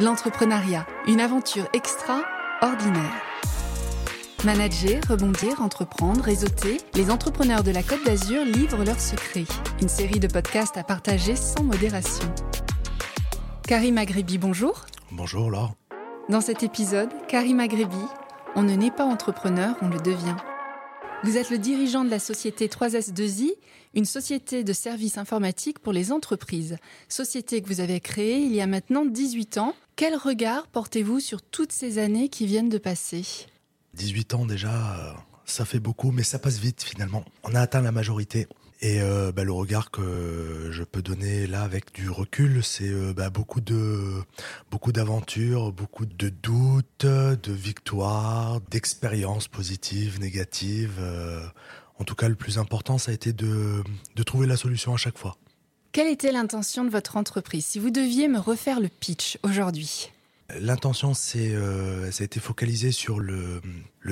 L'entrepreneuriat, une aventure extraordinaire. Manager, rebondir, entreprendre, réseauter, les entrepreneurs de la Côte d'Azur livrent leurs secrets. Une série de podcasts à partager sans modération. Karim Agrebi, bonjour. Bonjour Laure. Dans cet épisode, Karim Agrebi, on ne naît pas entrepreneur, on le devient. Vous êtes le dirigeant de la société 3S2I, une société de services informatiques pour les entreprises. Société que vous avez créée il y a maintenant 18 ans. Quel regard portez-vous sur toutes ces années qui viennent de passer? 18 ans déjà, euh, ça fait beaucoup, mais ça passe vite finalement. On a atteint la majorité. Et euh, bah, le regard que je peux donner là avec du recul, c'est euh, bah, beaucoup de beaucoup d'aventures, beaucoup de doutes, de victoires, d'expériences positives, négatives. en tout cas, le plus important, ça a été de, de trouver la solution à chaque fois. Quelle était l'intention de votre entreprise? Si vous deviez me refaire le pitch aujourd'hui L'intention, c'est, euh, ça a été focalisé sur le,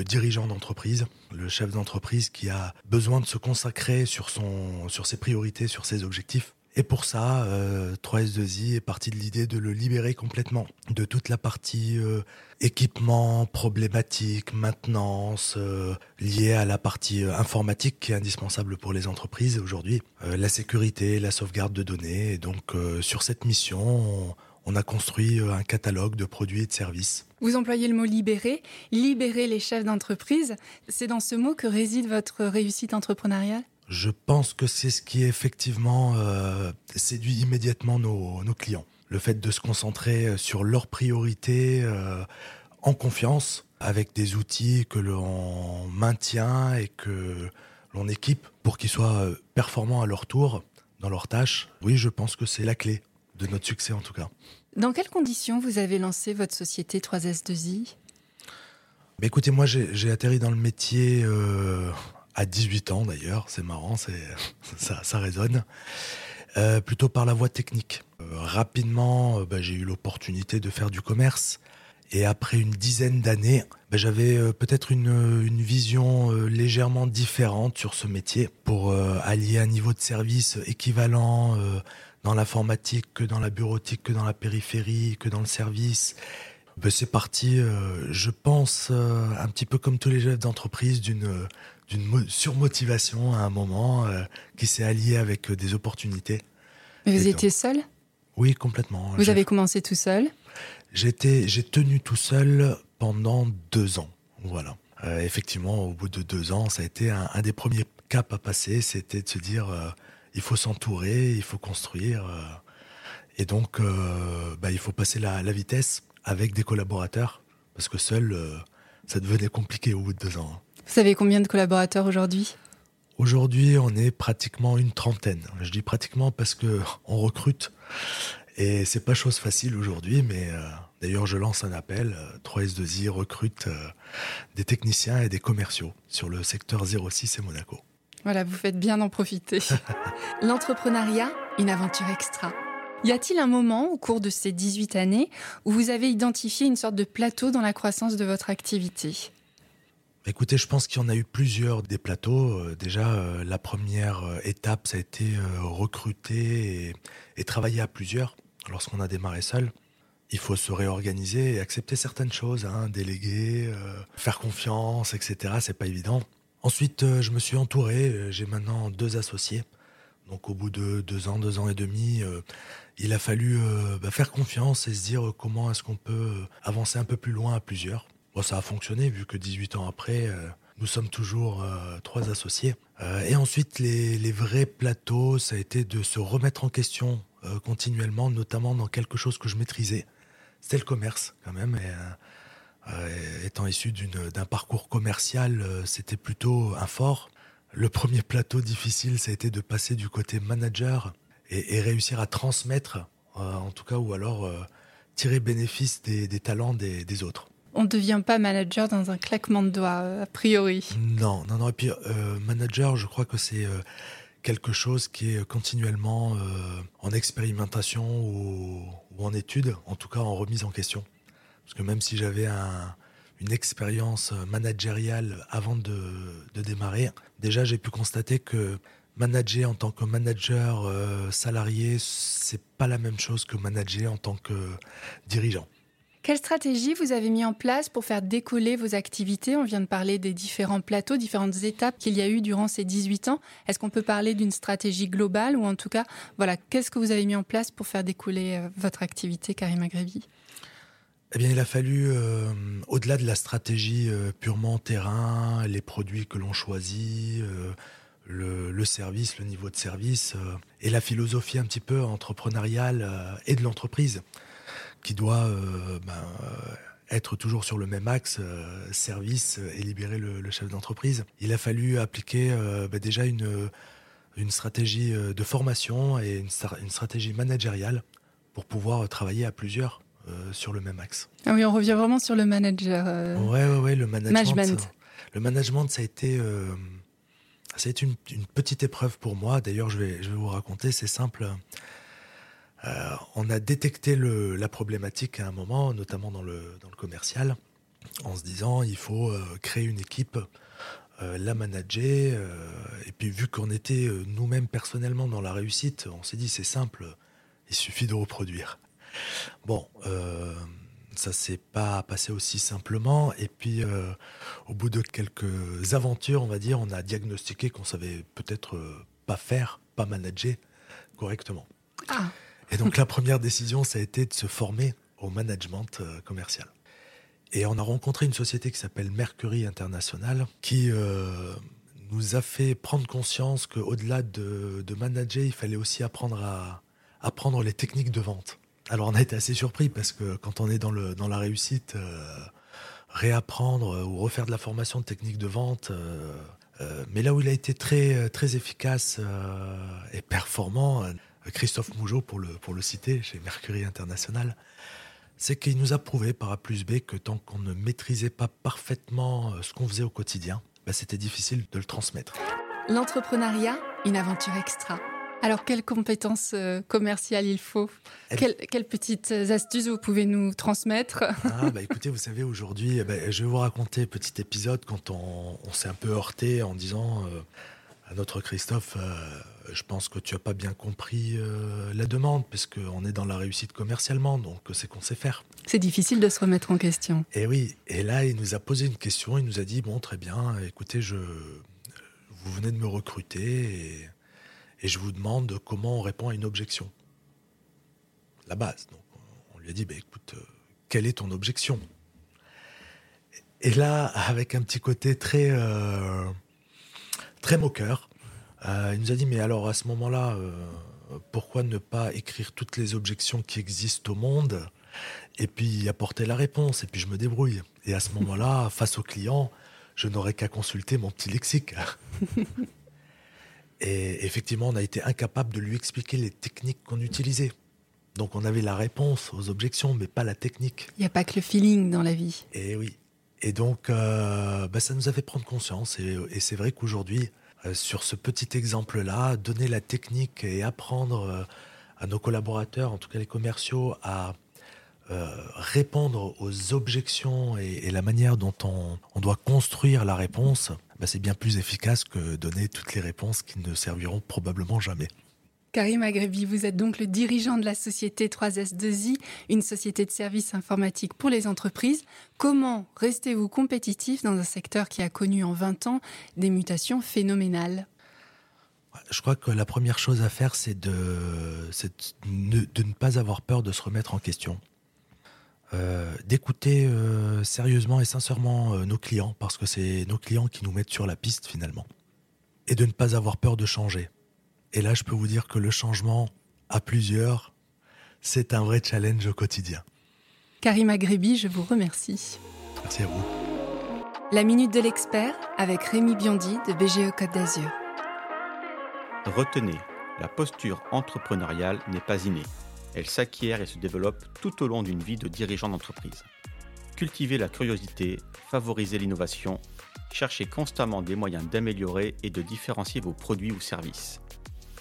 dirigeant d'entreprise, le chef d'entreprise qui a besoin de se consacrer sur, son, sur ses priorités, sur ses objectifs. Et pour ça, euh, 3S2I est parti de l'idée de le libérer complètement de toute la partie euh, équipement, problématique, maintenance, euh, liée à la partie euh, informatique qui est indispensable pour les entreprises aujourd'hui, la sécurité, la sauvegarde de données. Et donc sur cette mission, on, on a construit euh, un catalogue de produits et de services. Vous employez le mot libérer, libérer les chefs d'entreprise. C'est dans ce mot que réside votre réussite entrepreneuriale? Je pense que c'est ce qui effectivement euh, séduit immédiatement nos, nos, clients. Le fait de se concentrer sur leurs priorités euh, en confiance, avec des outils que l'on maintient et que l'on équipe pour qu'ils soient euh, performants à leur tour dans leurs tâches. Oui, je pense que c'est la clé de notre succès en tout cas. Dans quelles conditions vous avez lancé votre société 3S2I Mais Écoutez, moi j'ai atterri dans le métier euh, à 18 ans d'ailleurs, c'est marrant, ça, ça résonne, euh, plutôt par la voie technique. Euh, rapidement, bah, j'ai eu l'opportunité de faire du commerce. Et après une dizaine d'années, bah, j'avais euh, peut-être une, une, vision euh, légèrement différente sur ce métier pour euh, allier un niveau de service équivalent dans l'informatique que dans la bureautique, que dans la périphérie, que dans le service. Ben c'est parti, euh, je pense, euh, un petit peu comme tous les chefs d'entreprise, d'une d'une surmotivation à un moment euh, qui s'est alliée avec des opportunités. Mais vous Et étiez donc, seul? Oui, complètement. Vous avez commencé tout seul? J'étais, j'ai tenu tout seul pendant deux ans. Voilà. effectivement, au bout de deux ans, ça a été un, un des premiers caps à passer. C'était de se dire il faut s'entourer, il faut construire. Euh, et donc, euh, bah, il faut passer la, la, vitesse avec des collaborateurs, parce que seul, euh, ça devenait compliqué au bout de deux ans. hein. Vous savez combien de collaborateurs aujourd'hui? Aujourd'hui, on est pratiquement une trentaine. Je dis pratiquement parce que on recrute et c'est pas chose facile aujourd'hui, mais euh, d'ailleurs, je lance un appel. 3S2I recrute euh, des techniciens et des commerciaux sur le secteur 06 et Monaco. Voilà, vous faites bien d'en profiter. L'entrepreneuriat, une aventure extra. Y a-t-il un moment au cours de ces 18 années où vous avez identifié une sorte de plateau dans la croissance de votre activité? Écoutez, je pense qu'il y en a eu plusieurs des plateaux. Euh, déjà, euh, la première euh, étape, ça a été euh, recruter et, et, travailler à plusieurs. Lorsqu'on a démarré seul, il faut se réorganiser et accepter certaines choses, hein, déléguer, euh, faire confiance, etc. C'est pas évident. Ensuite, euh, je me suis entouré. J'ai maintenant deux associés. Donc, au bout de deux ans, deux ans et demi, euh, il a fallu euh, bah, faire confiance et se dire comment est-ce qu'on peut avancer un peu plus loin à plusieurs. Bon, ça a fonctionné vu que 18 ans après, euh, nous sommes toujours euh, trois associés. et ensuite, les, vrais plateaux, ça a été de se remettre en question euh, continuellement, notamment dans quelque chose que je maîtrisais. C'était le commerce quand même. Euh, étant issu d'un parcours commercial, euh, c'était plutôt un fort. Le premier plateau difficile, ça a été de passer du côté manager et, et réussir à transmettre, euh, en tout cas, ou alors euh, tirer bénéfice des, des talents des, des, autres. On ne devient pas manager dans un claquement de doigts, a priori. Non, non, non. Et puis, euh, manager, je crois que c'est quelque chose qui est continuellement en expérimentation ou, ou en étude, en tout cas en remise en question. Parce que même si j'avais un, une expérience managériale avant de, démarrer, déjà j'ai pu constater que manager en tant que manager euh, salarié, c'est pas la même chose que manager en tant que dirigeant. Quelle stratégie vous avez mis en place pour faire décoller vos activités? On vient de parler des différents plateaux, différentes étapes qu'il y a eu durant ces 18 ans. Est-ce qu'on peut parler d'une stratégie globale ou en tout cas, voilà, qu'est-ce que vous avez mis en place pour faire décoller euh, votre activité, Karim Agrevi eh bien, il a fallu, euh, au-delà de la stratégie euh, purement terrain, les produits que l'on choisit, le, service, le niveau de service, et la philosophie un petit peu entrepreneuriale et de l'entreprise qui doit euh, ben, euh, être toujours sur le même axe, euh, service et libérer le, chef d'entreprise. Il a fallu appliquer ben, déjà une stratégie de formation et une, stratégie managériale pour pouvoir travailler à plusieurs sur le même axe. Ah oui, on revient vraiment sur le manager. Oui, ouais, ouais, le management. le management, ça a été, ça a été une, une, petite épreuve pour moi. D'ailleurs, je vais, je vais vous raconter, c'est simple. Euh, on a détecté la problématique à un moment, notamment dans le, commercial, en se disant il faut euh, créer une équipe, euh, la manager. et puis vu qu'on était nous-mêmes personnellement dans la réussite, on s'est dit c'est simple, il suffit de reproduire. Bon, ça s'est pas passé aussi simplement. Et puis, au bout de quelques aventures, on va dire, on a diagnostiqué qu'on savait peut-être pas faire, pas manager correctement. Ah. Et donc la première décision, ça a été de se former au management euh, commercial. Et on a rencontré une société qui s'appelle Mercury International, qui euh, nous a fait prendre conscience qu'au-delà de, de, manager, il fallait aussi apprendre à apprendre les techniques de vente. Alors on a été assez surpris parce que quand on est dans, le, dans la réussite, euh, réapprendre ou refaire de la formation de techniques de vente, mais là où il a été très, très efficace et performant, Christophe Mougeot, pour le, pour le citer, chez Mercury International, c'est qu'il nous a prouvé par A plus B que tant qu'on ne maîtrisait pas parfaitement euh, ce qu'on faisait au quotidien, bah, c'était difficile de le transmettre. L'entrepreneuriat, une aventure extra. Alors, quelles compétences euh, commerciales il faut? Eh ben quelles, petites astuces vous pouvez nous transmettre? Ah, bah, Écoutez, vous savez, aujourd'hui, eh ben, je vais vous raconter un petit épisode quand on, s'est un peu heurté en disant euh, à notre Christophe, je pense que tu n'as pas bien compris euh, la demande, puisqu'on est dans la réussite commercialement, donc c'est qu'on sait faire. C'est difficile de se remettre en question. Et oui, et là, il nous a posé une question, il nous a dit, bon, très bien, écoutez, je, vous venez de me recruter, et, je vous demande comment on répond à une objection. La base. Donc, on lui a dit, bah, écoute, euh, quelle est ton objection? Et là, avec un petit côté très, euh, très moqueur, euh, il nous a dit, mais alors à ce moment-là, pourquoi ne pas écrire toutes les objections qui existent au monde? Et puis apporter la réponse et puis je me débrouille. Et à ce moment-là, face au client, je n'aurais qu'à consulter mon petit lexique. et effectivement, on a été incapable de lui expliquer les techniques qu'on utilisait. Donc on avait la réponse aux objections, mais pas la technique. Il n'y a pas que le feeling dans la vie. Et oui. Et donc, euh, bah, ça nous a fait prendre conscience. et c'est vrai qu'aujourd'hui, euh, sur ce petit exemple-là, donner la technique et apprendre euh, à nos collaborateurs, en tout cas les commerciaux, à répondre aux objections et, la manière dont on, doit construire la réponse, bah, c'est bien plus efficace que donner toutes les réponses qui ne serviront probablement jamais. Karim Agrebi, vous êtes donc le dirigeant de la société 3S2I, une société de services informatiques pour les entreprises. Comment restez-vous compétitif dans un secteur qui a connu en 20 ans des mutations phénoménales? Je crois que la première chose à faire, c'est de, de, ne pas avoir peur de se remettre en question. Euh, d'écouter euh, sérieusement et sincèrement euh, nos clients, parce que c'est nos clients qui nous mettent sur la piste finalement. Et de ne pas avoir peur de changer. Et là, je peux vous dire que le changement à plusieurs, c'est un vrai challenge au quotidien. Karim Agrebi, je vous remercie. Merci à vous. La Minute de l'Expert avec Rémi Biondi de BGE Côte d'Azur. Retenez, la posture entrepreneuriale n'est pas innée. Elle s'acquiert et se développe tout au long d'une vie de dirigeant d'entreprise. Cultivez la curiosité, favorisez l'innovation, cherchez constamment des moyens d'améliorer et de différencier vos produits ou services.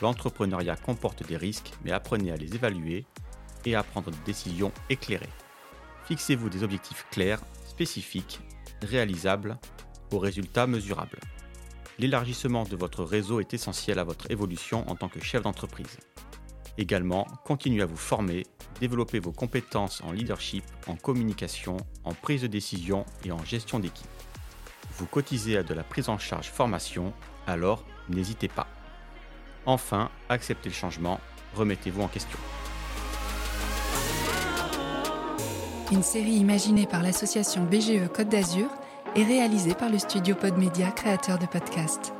L'entrepreneuriat comporte des risques, mais apprenez à les évaluer et à prendre des décisions éclairées. Fixez-vous des objectifs clairs, spécifiques, réalisables, aux résultats mesurables. L'élargissement de votre réseau est essentiel à votre évolution en tant que chef d'entreprise. Également, continuez à vous former, développer vos compétences en leadership, en communication, en prise de décision et en gestion d'équipe. Vous cotisez à de la prise en charge formation, alors n'hésitez pas. Enfin, acceptez le changement, remettez-vous en question. Une série imaginée par l'association BGE Côte d'Azur et réalisée par le studio Podmedia, créateur de podcasts.